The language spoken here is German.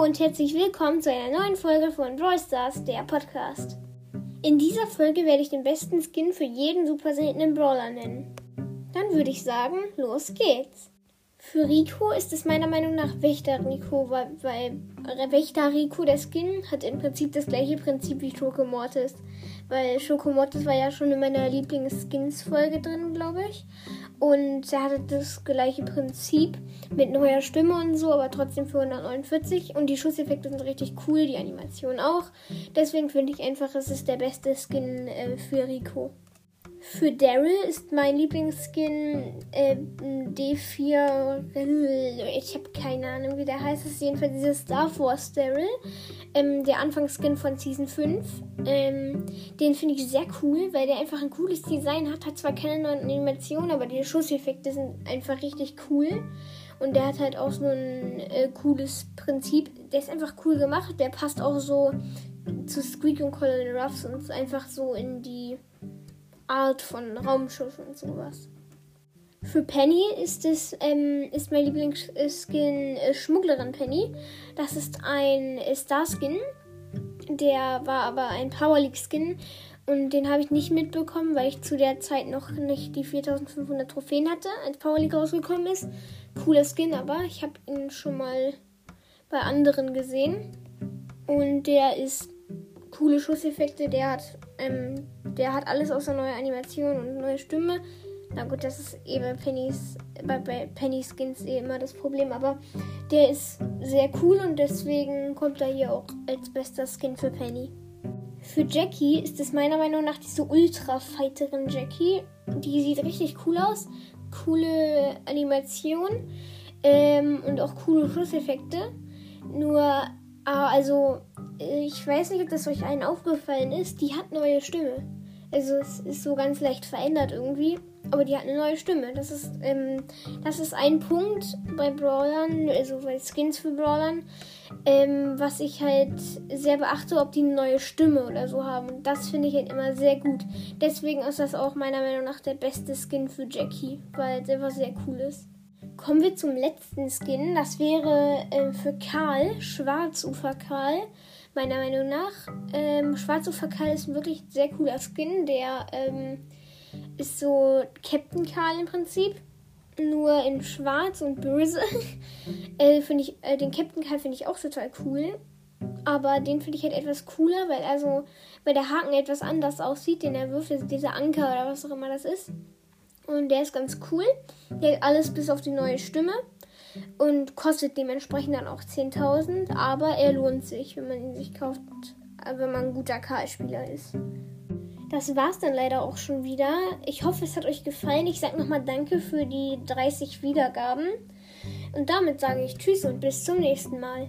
Und herzlich willkommen zu einer neuen Folge von Brawl Stars, der Podcast. In dieser Folge werde ich den besten Skin für jeden super seltenen Brawler nennen. Dann würde ich sagen, los geht's. Für Rico ist es meiner Meinung nach Wächter Rico, weil, weil Wächter Rico, der Skin, hat im Prinzip das gleiche Prinzip wie Schoko Mortis. Weil Schoko Mortis war ja schon in meiner Lieblings-Skins-Folge drin, glaube ich. Und er hatte das gleiche Prinzip mit neuer Stimme und so, aber trotzdem für 149. Und die Schusseffekte sind richtig cool, die Animation auch. Deswegen finde ich einfach, es ist der beste Skin äh, für Rico. Für Daryl ist mein Lieblingsskin äh, D4. Ich habe keine Ahnung, wie der heißt. Es ist jedenfalls dieser Star Force Daryl. Ähm, der Anfangsskin von Season 5. Ähm, den finde ich sehr cool, weil der einfach ein cooles Design hat. Hat zwar keine neuen Animationen, aber die Schusseffekte sind einfach richtig cool. Und der hat halt auch so ein äh, cooles Prinzip. Der ist einfach cool gemacht. Der passt auch so zu Squeak und Colin Ruffs und einfach so in die Art von Raumschiff und sowas. Für Penny ist es ähm, ist mein Lieblingsskin äh, Schmugglerin Penny. Das ist ein äh, Star Skin. Der war aber ein Power League Skin und den habe ich nicht mitbekommen, weil ich zu der Zeit noch nicht die 4500 Trophäen hatte, als Power League rausgekommen ist. Cooler Skin, aber ich habe ihn schon mal bei anderen gesehen und der ist coole Schusseffekte. Der hat, ähm, der hat alles außer neue Animation und neue Stimme. Na gut, das ist eh bei Pennys, bei, bei Penny Skins eh immer das Problem, aber der ist sehr cool und deswegen kommt er hier auch als bester Skin für Penny. Für Jackie ist es meiner Meinung nach diese Ultra-Fighterin Jackie. Die sieht richtig cool aus. Coole Animation ähm, und auch coole Schusseffekte. Nur, ah, also ich weiß nicht, ob das euch allen aufgefallen ist, die hat neue Stimme. Also es ist so ganz leicht verändert irgendwie, aber die hat eine neue Stimme. Das ist, ähm, das ist ein Punkt bei Brawlern, also bei Skins für Brawlern, ähm, was ich halt sehr beachte, ob die eine neue Stimme oder so haben. Das finde ich halt immer sehr gut. Deswegen ist das auch meiner Meinung nach der beste Skin für Jackie, weil es einfach sehr cool ist. Kommen wir zum letzten Skin. Das wäre äh, für Karl, Schwarzufer Karl meiner Meinung nach. Ähm, Schwarzufer Karl ist ein wirklich sehr cooler Skin. Der ähm, ist so Captain Karl im Prinzip. Nur in schwarz und böse. äh, ich, äh, den Captain Karl finde ich auch total cool. Aber den finde ich halt etwas cooler, weil also, weil der Haken etwas anders aussieht, den er wirft, also dieser Anker oder was auch immer das ist. Und der ist ganz cool. Der hat alles bis auf die neue Stimme und kostet dementsprechend dann auch 10.000, aber er lohnt sich, wenn man ihn sich kauft, äh, wenn man ein guter Karl-Spieler ist. Das war's dann leider auch schon wieder. Ich hoffe, es hat euch gefallen. Ich sage nochmal Danke für die 30 Wiedergaben. Und damit sage ich Tschüss und bis zum nächsten Mal.